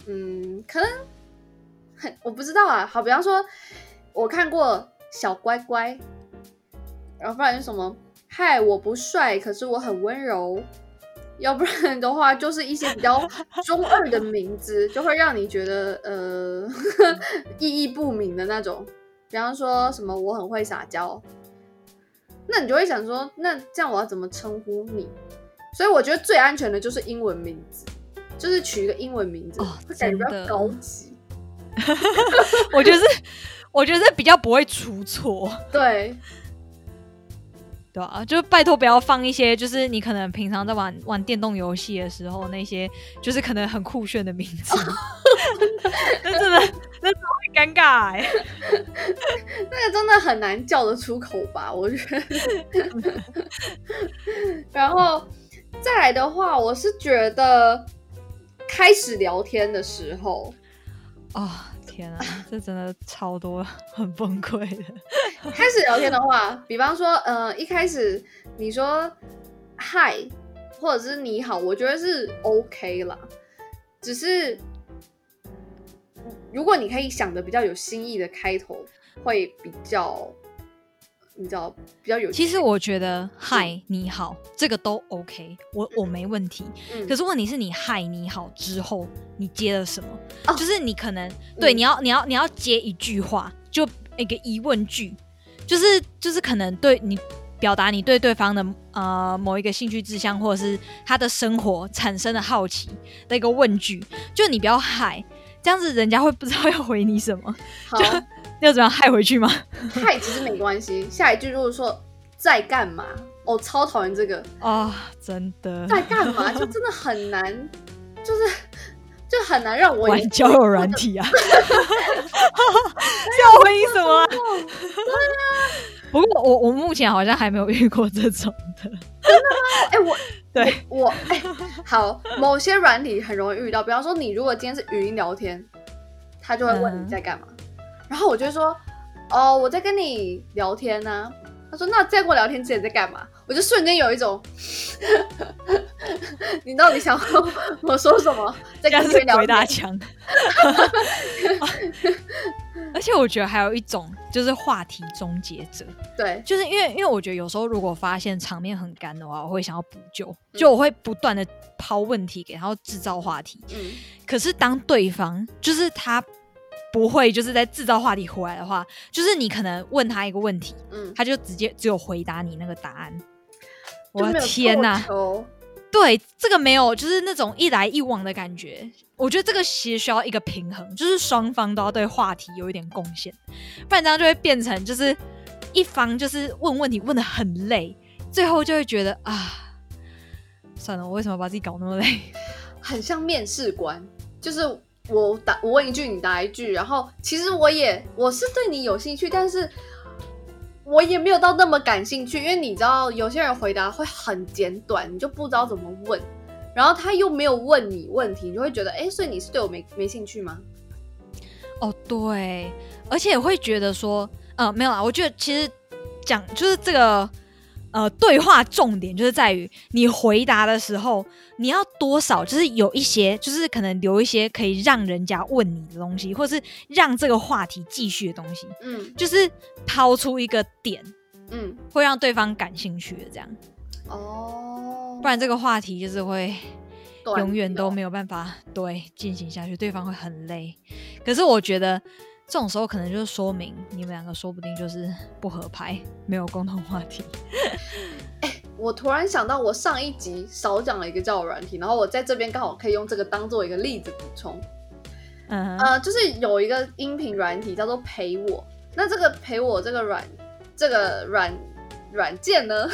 嗯，可能很我不知道啊。好，比方说我看过。小乖乖，然后不然就什么嗨，我不帅，可是我很温柔。要不然的话，就是一些比较 [LAUGHS] 中二的名字，就会让你觉得呃 [LAUGHS] 意义不明的那种。比方说什么我很会撒娇，那你就会想说，那这样我要怎么称呼你？所以我觉得最安全的就是英文名字，就是取一个英文名字，会感觉比较高级。[LAUGHS] 我觉得是。我觉得比较不会出错，[LAUGHS] 对，对啊，就拜托不要放一些，就是你可能平常在玩玩电动游戏的时候，那些就是可能很酷炫的名字，[LAUGHS] 那真的那真的会尴尬哎，[LAUGHS] 那个真的很难叫得出口吧？我觉得，然后再来的话，我是觉得开始聊天的时候，哦，天啊，这真的超多，很崩溃的。[LAUGHS] 开始聊天的话，比方说，呃，一开始你说嗨，或者是你好，我觉得是 OK 啦。只是如果你可以想的比较有新意的开头，会比较。你知道比较有，其实我觉得嗨你好这个都 OK，我我没问题。可是问题是你嗨你好之后，你接了什么？就是你可能对你要你要你要接一句话，就一个疑问句，就是就是可能对你表达你对对方的呃某一个兴趣志向或者是他的生活产生的好奇的一个问句，就你不要嗨，这样子人家会不知道要回你什么。就要怎么样害回去吗？[LAUGHS] 害其实没关系。下一句如果说在干嘛，我超讨厌这个啊！真的在干嘛，就真的很难，就是就很难让我玩交友软体啊！要回应什么？对啊。[LAUGHS] 不过我我目前好像还没有遇过这种的。真的吗？哎，我 [LAUGHS] 对我哎，好，某些软体很容易遇到。比方说，你如果今天是语音聊天，他就会问你在干嘛。然后我就说，哦，我在跟你聊天呢。他说，那在跟我聊天之前在干嘛？我就瞬间有一种，[LAUGHS] 你到底想我说什么？在跟别人聊大枪。[LAUGHS] 而且我觉得还有一种就是话题终结者，对，就是因为因为我觉得有时候如果发现场面很干的话，我会想要补救，就我会不断的抛问题给他，制造话题。嗯，可是当对方就是他。不会，就是在制造话题回来的话，就是你可能问他一个问题，嗯，他就直接只有回答你那个答案。我的天哪！对，这个没有，就是那种一来一往的感觉。我觉得这个其实需要一个平衡，就是双方都要对话题有一点贡献，不然这样就会变成就是一方就是问问题问的很累，最后就会觉得啊，算了，我为什么把自己搞那么累？[LAUGHS] 很像面试官，就是。我答我问一句，你答一句，然后其实我也我是对你有兴趣，但是我也没有到那么感兴趣，因为你知道有些人回答会很简短，你就不知道怎么问，然后他又没有问你问题，你就会觉得，哎，所以你是对我没没兴趣吗？哦，对，而且会觉得说，嗯，没有啊，我觉得其实讲就是这个。呃，对话重点就是在于你回答的时候，你要多少就是有一些，就是可能留一些可以让人家问你的东西，或是让这个话题继续的东西。嗯，就是抛出一个点，嗯，会让对方感兴趣的这样。哦，不然这个话题就是会永远都没有办法对进行下去，对方会很累。可是我觉得。这种时候可能就是说明你们两个说不定就是不合拍，没有共同话题。[LAUGHS] 哎，我突然想到，我上一集少讲了一个交友软体，然后我在这边刚好可以用这个当做一个例子补充。嗯，呃，就是有一个音频软体叫做陪我，那这个陪我这个软这个软软件呢，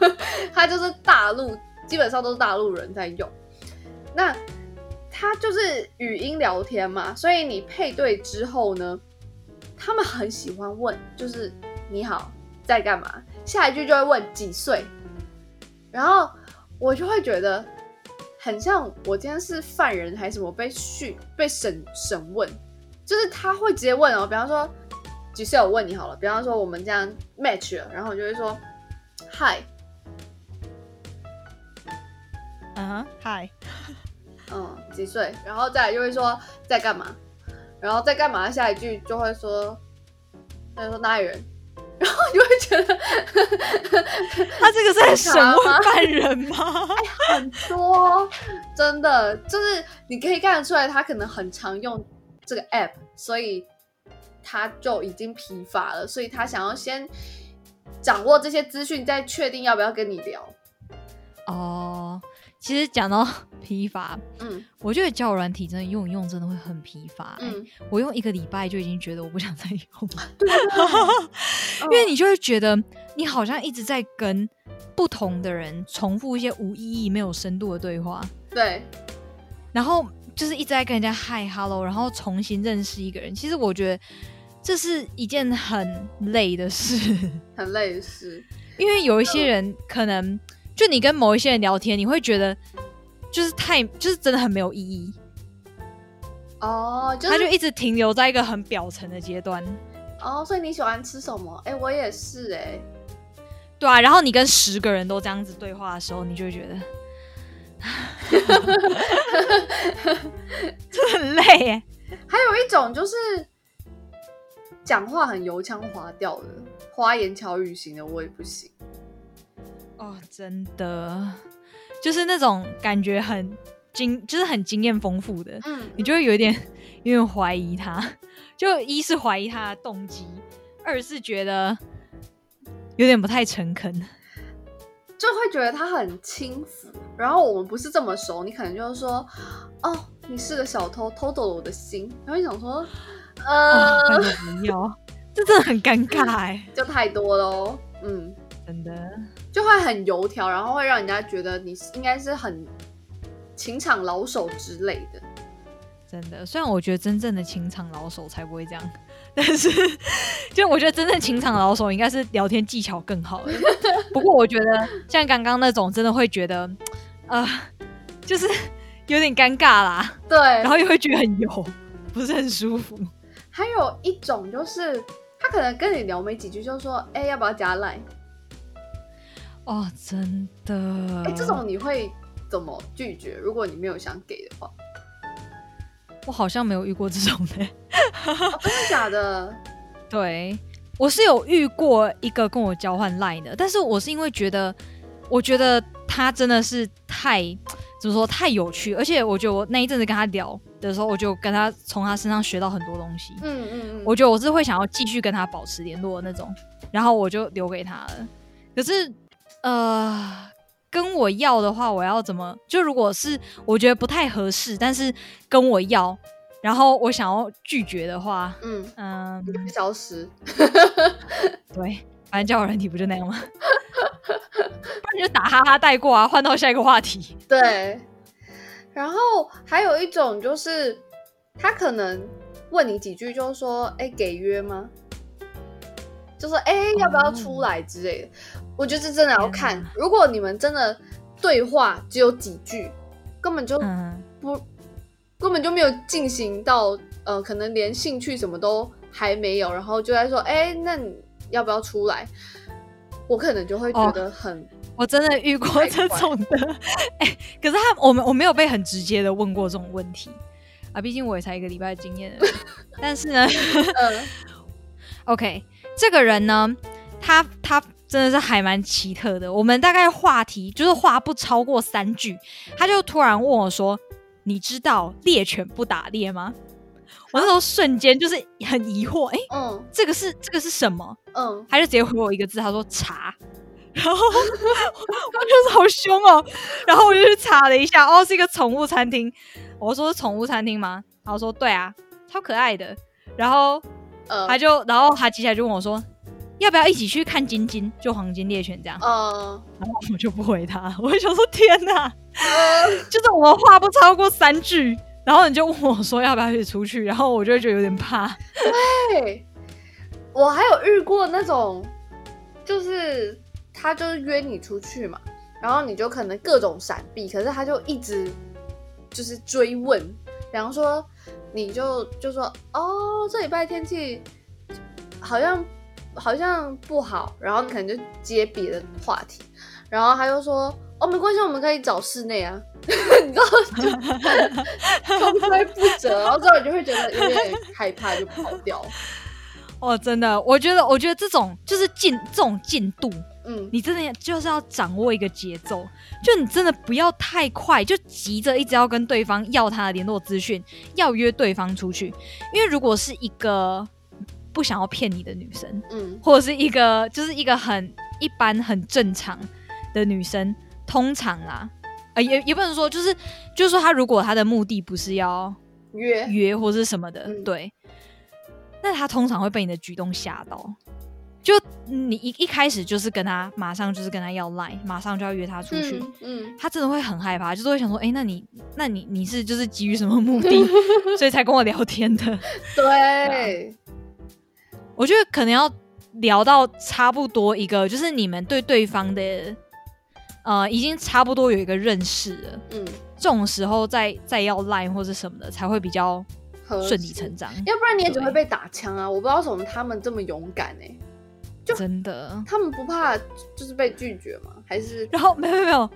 [LAUGHS] 它就是大陆基本上都是大陆人在用。那他就是语音聊天嘛，所以你配对之后呢，他们很喜欢问，就是你好，在干嘛？下一句就会问几岁，然后我就会觉得很像我今天是犯人还是什么被讯被审审问，就是他会直接问哦，比方说几岁我问你好了，比方说我们这样 match 了，然后我就会说嗨，嗯哼，嗨。嗯，几岁？然后再来就会说在干嘛，然后在干嘛？下一句就会说，他就说哪里人，[LAUGHS] 然后就会觉得 [LAUGHS] 他这个是在审问犯人吗？哎，很多，真的就是你可以看得出来，他可能很常用这个 app，所以他就已经疲乏了，所以他想要先掌握这些资讯，再确定要不要跟你聊。哦。其实讲到 [LAUGHS] 疲乏，嗯，我觉得交友软体真的用一用真的会很疲乏。嗯，我用一个礼拜就已经觉得我不想再用了 [LAUGHS] [LAUGHS] 因为你就会觉得你好像一直在跟不同的人重复一些无意义、没有深度的对话。对，然后就是一直在跟人家嗨 hello，然后重新认识一个人。其实我觉得这是一件很累的事，很累的事，因为有一些人可能。就你跟某一些人聊天，你会觉得就是太就是真的很没有意义，哦，就他就一直停留在一个很表层的阶段。哦，所以你喜欢吃什么？哎，我也是哎。对啊，然后你跟十个人都这样子对话的时候，你就会觉得，[LAUGHS] 这很累哎。还有一种就是讲话很油腔滑调的、花言巧语型的，我也不行。哦，真的，就是那种感觉很经，就是很经验丰富的，嗯，你就会有点有点怀疑他，就一是怀疑他的动机，二是觉得。有点不太诚恳，就会觉得他很轻浮。然后我们不是这么熟，你可能就是说，哦，你是个小偷，偷走了我的心。然后你想说，呃，不要，[LAUGHS] 这真的很尴尬哎，就太多喽。嗯，真的就会很油条，然后会让人家觉得你应该是很情场老手之类的。真的，虽然我觉得真正的情场老手才不会这样。但是，就我觉得真正情场老手应该是聊天技巧更好的。不过我觉得像刚刚那种，真的会觉得，呃，就是有点尴尬啦。对，然后又会觉得很油，不是很舒服。还有一种就是，他可能跟你聊没几句，就说：“哎，要不要加赖？”哦，真的。哎，这种你会怎么拒绝？如果你没有想给的话。我好像没有遇过这种的，真的假的？[LAUGHS] 对，我是有遇过一个跟我交换 line 的，但是我是因为觉得，我觉得他真的是太怎么说太有趣，而且我觉得我那一阵子跟他聊的时候，我就跟他从他身上学到很多东西。嗯嗯嗯，我觉得我是会想要继续跟他保持联络的那种，然后我就留给他了。可是，呃。跟我要的话，我要怎么？就如果是我觉得不太合适，但是跟我要，然后我想要拒绝的话，嗯嗯，消失。对，[LAUGHS] 反正交友人体不就那样吗？不然就打哈哈带过啊，换到下一个话题。对。然后还有一种就是，他可能问你几句，就是说，哎，给约吗？就说，哎，要不要出来之类的。我觉得这真的要看，如果你们真的对话只有几句，根本就不根本就没有进行到呃，可能连兴趣什么都还没有，然后就在说，哎，那你要不要出来？我可能就会觉得很，我真的遇过这种的，[LAUGHS] 哎，可是他我们我没有被很直接的问过这种问题。啊，毕竟我也才一个礼拜的经验，[LAUGHS] 但是呢，[LAUGHS] OK，这个人呢，他他。真的是还蛮奇特的。我们大概话题就是话不超过三句，他就突然问我说：“你知道猎犬不打猎吗？”我那时候瞬间就是很疑惑，哎，嗯，这个是这个是什么？嗯，他就直接回我一个字，他说“查”，然后 [LAUGHS] 我就是好凶哦，然后我就去查了一下，哦，是一个宠物餐厅。我说是宠物餐厅吗？然后说对啊，超可爱的。然后，呃，他就然后他接下来就问我说。要不要一起去看金金？就黄金猎犬这样。嗯，然后我就不回他，[LAUGHS] 我就想说天哪，就是我们话不超过三句，然后你就问我说要不要一起出去，然后我就觉得有点怕。对，我还有遇过那种，就是他就是约你出去嘛，然后你就可能各种闪避，可是他就一直就是追问，比方说你就就说哦，这礼拜天气好像。好像不好，然后可能就接别的话题，然后他就说：“哦，没关系，我们可以找室内啊。[LAUGHS] ”你知道，就推不折，然后之后你就会觉得有点害怕，就跑掉。[LAUGHS] 哦，真的，我觉得，我觉得这种就是进这种进度，嗯，你真的就是要掌握一个节奏，就你真的不要太快，就急着一直要跟对方要他的联络资讯，要约对方出去，因为如果是一个。不想要骗你的女生，嗯，或者是一个就是一个很一般很正常的女生，通常啊，呃，也也不能说，就是就是说，她如果她的目的不是要约。约或是什么的，对，那她通常会被你的举动吓到，就你一一开始就是跟他马上就是跟他要赖，马上就要约他出去，嗯，他真的会很害怕，就是会想说，哎，那你那你你是就是基于什么目的，[LAUGHS] 所以才跟我聊天的？对。我觉得可能要聊到差不多一个，就是你们对对方的，呃，已经差不多有一个认识了。嗯，这种时候再再要 line 或者什么的，才会比较合顺理成章。要不然你也只会被打枪啊！我不知道为什么他们这么勇敢哎、真的。他们不怕就是被拒绝吗？还是然后没有没有没有，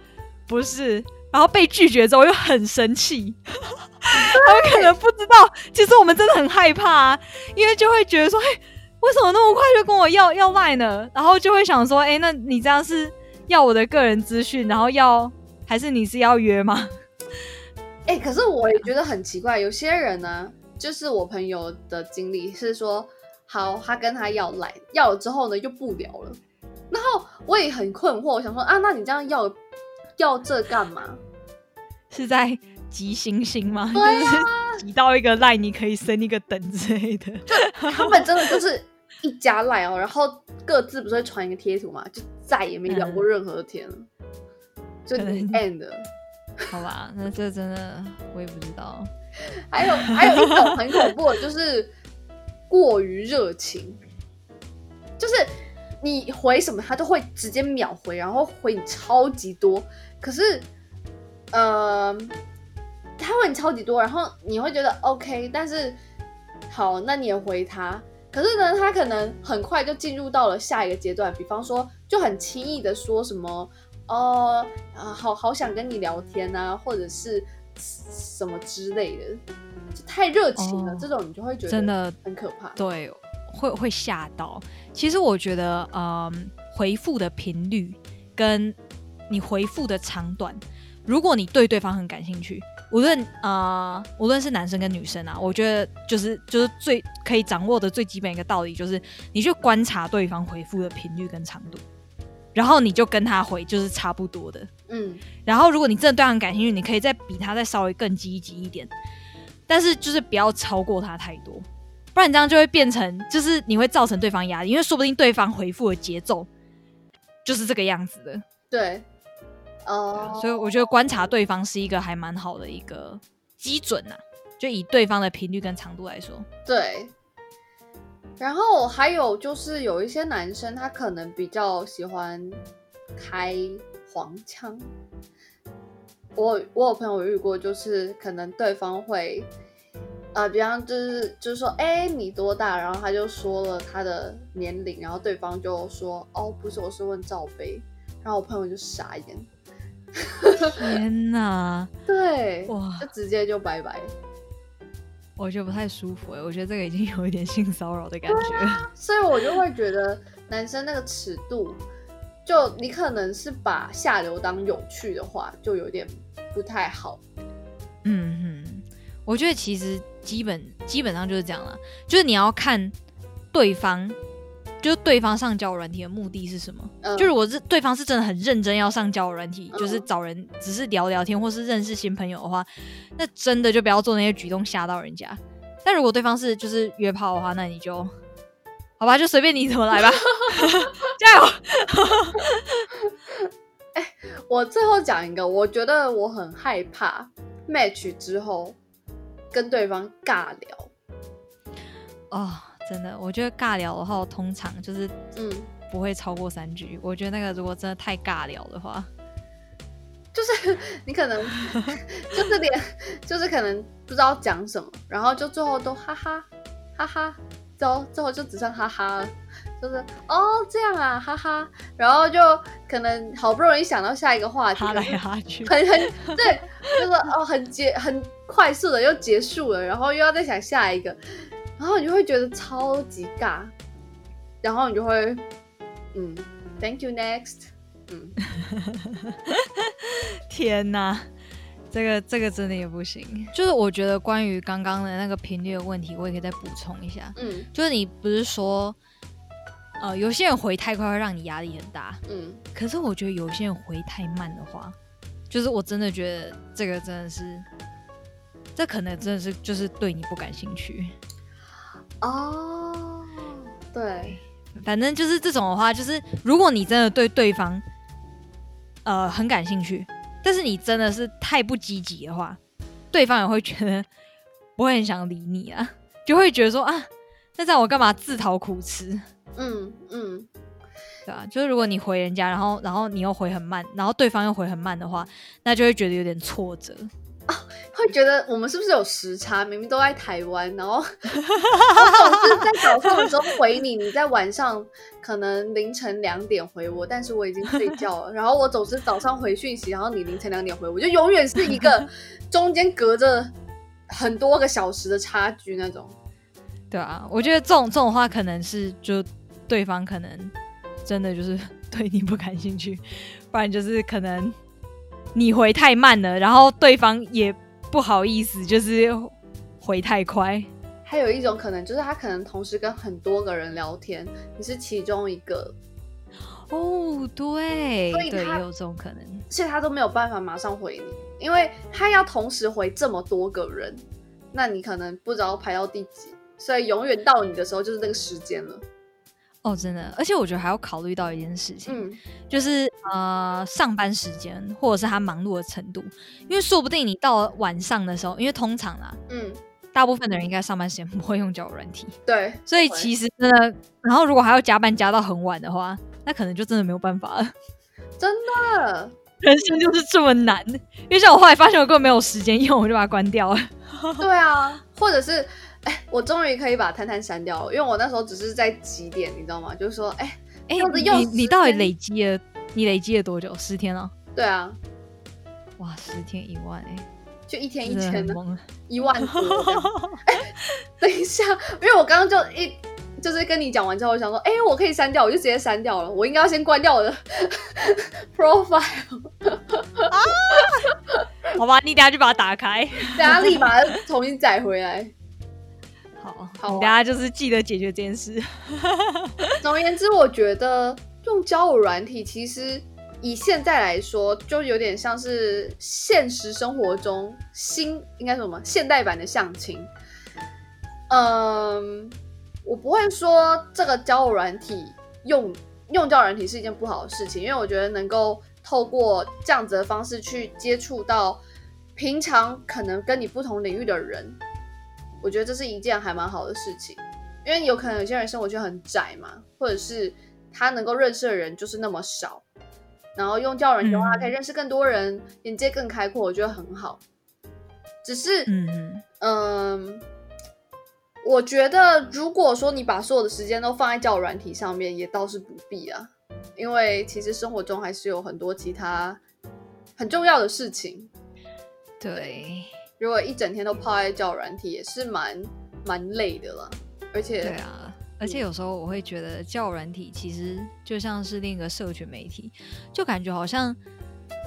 不是，然后被拒绝之后又很生气。[LAUGHS] 他们可能不知道，其实我们真的很害怕、啊，因为就会觉得说，哎、为什么那么快就跟我要要赖呢？然后就会想说，哎、那你这样是要我的个人资讯，然后要还是你是要约吗？[LAUGHS] 哎、可是我也觉得很奇怪，有些人呢，就是我朋友的经历是说，好，他跟他要来，要了之后呢又不聊了，然后我也很困惑，我想说啊，那你这样要要这干嘛？是在急星星吗？对啊就是急到一个赖，你可以升一个等之类的。[LAUGHS] 他们真的就是一家赖哦，然后各自不是会传一个贴图嘛，就再也没聊过任何天了，就 end 了。好吧，那这真的我也不知道。还有还有一种很恐怖的，就是过于热情，就是你回什么他都会直接秒回，然后回你超级多。可是，呃，他回你超级多，然后你会觉得 OK，但是好，那你也回他。可是呢，他可能很快就进入到了下一个阶段，比方说就很轻易的说什么哦啊，好好想跟你聊天啊，或者是什么之类的，就太热情了，哦这种你就会觉得真的很可怕。对，会会吓到。其实我觉得，嗯，回复的频率跟你回复的长短，如果你对对方很感兴趣，无论呃无论是男生跟女生啊，我觉得就是就是最可以掌握的最基本一个道理，就是你去观察对方回复的频率跟长度，然后你就跟他回就是差不多的。嗯，然后如果你真的对他很感兴趣，你可以再比他再稍微更积极一点，但是就是不要超过他太多，不然你这样就会变成就是你会造成对方压力，因为说不定对方回复的节奏就是这个样子的。对，哦、所以我觉得观察对方是一个还蛮好的一个基准呐、就以对方的频率跟长度来说。对。然后还有就是有一些男生他可能比较喜欢开黄腔，我我有朋友遇过，就是可能对方会，呃，比方就是就是说，哎、你多大？然后他就说了他的年龄，然后对方就说，哦，不是，我是问罩杯。然后我朋友就傻眼，[LAUGHS] 天哪，对，哇就直接就拜拜。我觉得不太舒服哎，我觉得这个已经有一点性骚扰的感觉。所以我就会觉得男生那个尺度，就你可能是把下流当有趣的话，就有点不太好。嗯哼，我觉得其实基本基本上就是这样了，就是你要看对方，就是对方上交友软体的目的是什么。嗯，就如果是对方是真的很认真要上交友软体，嗯就是找人只是聊聊天或是认识新朋友的话，那真的就不要做那些举动吓到人家。但如果对方是就是约炮的话，那你就好吧，就随便你怎么来吧，[LAUGHS] 加油！[LAUGHS] 我最后讲一个，我觉得我很害怕 match 之后跟对方尬聊。哦，真的，我觉得尬聊的话，我通常就是嗯，不会超过三句。我觉得那个如果真的太尬聊的话，[LAUGHS] 就是你可能 [LAUGHS] 就是连就是可能不知道讲什么，然后就最后都哈哈哈哈，最后最后就只剩哈哈了，就是哦这样啊哈哈，然后就可能好不容易想到下一个话题，哈来哈去。很很对，就是哦很结很快速的又结束了，然后又要再想下一个，然后你就会觉得超级尬，然后你就会嗯，Thank you next，嗯，[LAUGHS] 天哪，这个这个真的也不行。就是我觉得关于刚刚的那个频率的问题，我也可以再补充一下。嗯就是你不是说，呃，有些人回太快会让你压力很大，嗯，可是我觉得有些人回太慢的话，就是我真的觉得这个真的是，这可能真的是就是对你不感兴趣。哦，对，反正就是这种的话，就是如果你真的对对方，呃，很感兴趣，但是你真的是太不积极的话，对方也会觉得不会很想理你啊，[LAUGHS] 就会觉得说啊，那这样我干嘛自讨苦吃？嗯嗯，对啊、就是如果你回人家，然后然后你又回很慢，然后对方又回很慢的话，那就会觉得有点挫折。会 [LAUGHS] 会觉得我们是不是有时差？明明都在台湾，然后 [LAUGHS] 我总是在早上的时候回你，你在晚上可能凌晨两点回我，但是我已经睡觉了。然后我总是早上回讯息，然后你凌晨两点回我，就永远是一个中间隔着很多个小时的差距那种。对啊，我觉得这种这种话可能是就对方可能真的就是 [LAUGHS] 对你不感兴趣，不然就是可能。你回太慢了，然后对方也不好意思，就是回太快。还有一种可能，就是他可能同时跟很多个人聊天，你是其中一个。哦，对，所以也有这种可能，所以他都没有办法马上回你，因为他要同时回这么多个人，那你可能不知道排到第几，所以永远到你的时候就是那个时间了。哦，真的，而且我觉得还要考虑到一件事情，就是呃，上班时间或者是他忙碌的程度，因为说不定你到晚上的时候，因为通常啦，嗯，大部分的人应该上班时间不会用交友软体，对，[LAUGHS] 所以其实真的，然后如果还要加班加到很晚的话，那可能就真的没有办法了，[LAUGHS] 真的，人生就是这么难，因为像我后来发现我根本没有时间用，我就把它关掉了，[LAUGHS] 对啊，或者是。哎，我终于可以把探探删掉了，因为我那时候只是在几点，你知道吗？就是说，哎哎，你你到底累积了？你累积了多久？十天了？对啊，哇，十天一万哎，就一天一千呢，一万多。哎，等一下，因为我刚刚就一就是跟你讲完之后，我想说，哎，我可以删掉，我就直接删掉了。我应该要先关掉我的 [LAUGHS] profile。啊，[LAUGHS] 好吧，你等下就把它打开，等下立马重新载回来。好，大家就是记得解决这件事。[LAUGHS] 总而言之，我觉得用交友软体，其实以现在来说，就有点像是现实生活中新应该什么现代版的相亲。嗯，我不会说这个交友软体用用交友软体是一件不好的事情，因为我觉得能够透过这样子的方式去接触到平常可能跟你不同领域的人。我觉得这是一件还蛮好的事情，因为有可能有些人生活圈很窄嘛，或者是他能够认识的人就是那么少，然后用教人的话可以认识更多人，眼界更开阔，我觉得很好。只是，嗯嗯，我觉得如果说你把所有的时间都放在教软体上面，也倒是不必啊，因为其实生活中还是有很多其他很重要的事情。对。如果一整天都泡在教软体，也是蛮蛮累的了。而且，对啊，而且有时候我会觉得教软体其实就像是另一个社群媒体，就感觉好像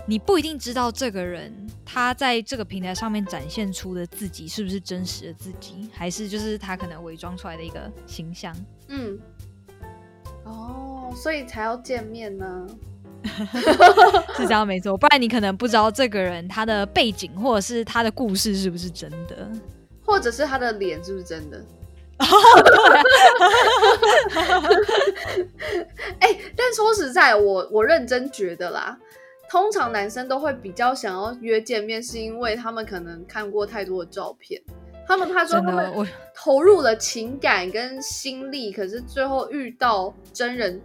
你不一定知道这个人他在这个平台上面展现出的自己是不是真实的自己，还是就是他可能伪装出来的一个形象。嗯，哦，所以才要见面呢。[LAUGHS] 是这样没错，不然你可能不知道这个人他的背景或者是他的故事是不是真的，或者是他的脸是不是真的。[LAUGHS] 哎，但说实在，我我认真觉得啦，通常男生都会比较想要约见面，是因为他们可能看过太多的照片，他们怕说他们投入了情感跟心力，可是最后遇到真人。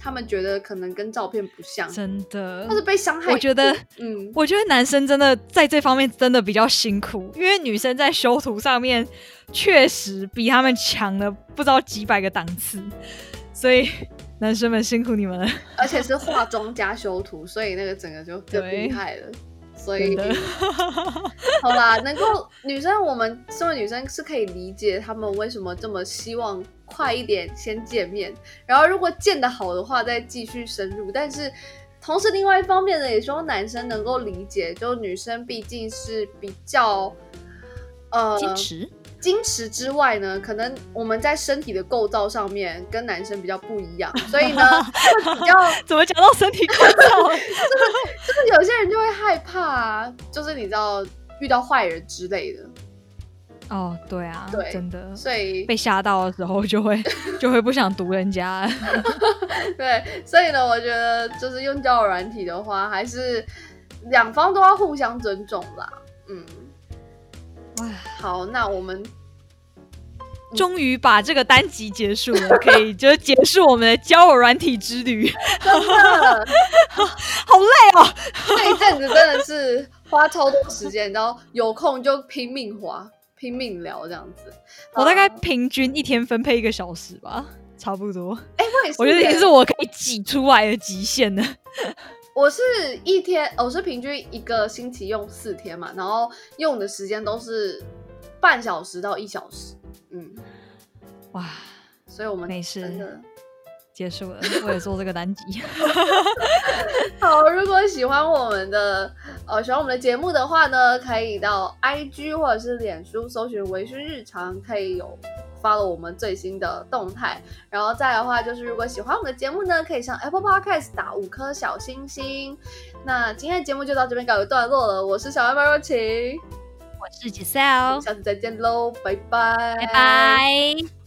他们觉得可能跟照片不像，真的，或是被伤害。我觉得，嗯，我觉得男生真的在这方面真的比较辛苦，因为女生在修图上面确实比他们强了不知道几百个档次，所以男生们辛苦你们了。而且是化妆加修图，所以那个整个就更厉害了。[LAUGHS] 所以，[LAUGHS] 好啦，能够女生，我们身为女生是可以理解他们为什么这么希望快一点先见面，然后如果见得好的话再继续深入。但是，同时另外一方面呢，也希望男生能够理解，就女生毕竟是比较呃矜持。矜持之外呢，可能我们在身体的构造上面跟男生比较不一样，[LAUGHS] 所以呢，比较 [LAUGHS] 怎么讲到身体构造，就 [LAUGHS] 是就是有些人就会害怕啊，就是你知道遇到坏人之类的。哦，对啊，对，真的，所以被吓到的时候就会 [LAUGHS] 就会不想读人家。[LAUGHS] [LAUGHS] 对，所以呢，我觉得就是用交友软体的话，还是两方都要互相尊重啦。嗯。好，那我们终于把这个单集结束了，可以就结束我们的交友软体之旅。真的，好累哦！这一阵子真的是花超多时间，然后有空就拼命滑、拼命聊这样子。我大概啊平均一天分配一个小时吧，差不多。哎、我也是耶，[LAUGHS] 我觉得已经是我可以挤出来的极限了。我是一天，我是平均一个星期用四天嘛，然后用的时间都是半小时到一小时，嗯，哇，所以我们没事真的结束了，[LAUGHS] 我也做这个单集。[LAUGHS] 好。如果喜欢我们的呃喜欢我们的节目的话呢，可以到 IG 或者是脸书搜寻“微醺日常”，可以有 follow 我们最新的动态。然后再的话，就是如果喜欢我们的节目呢，可以上 Apple Podcast 打五颗小星星。那今天的节目就到这边告一段落了，我是小麦麦若晴，我是我 Giselle，下次再见喽，拜拜，拜拜。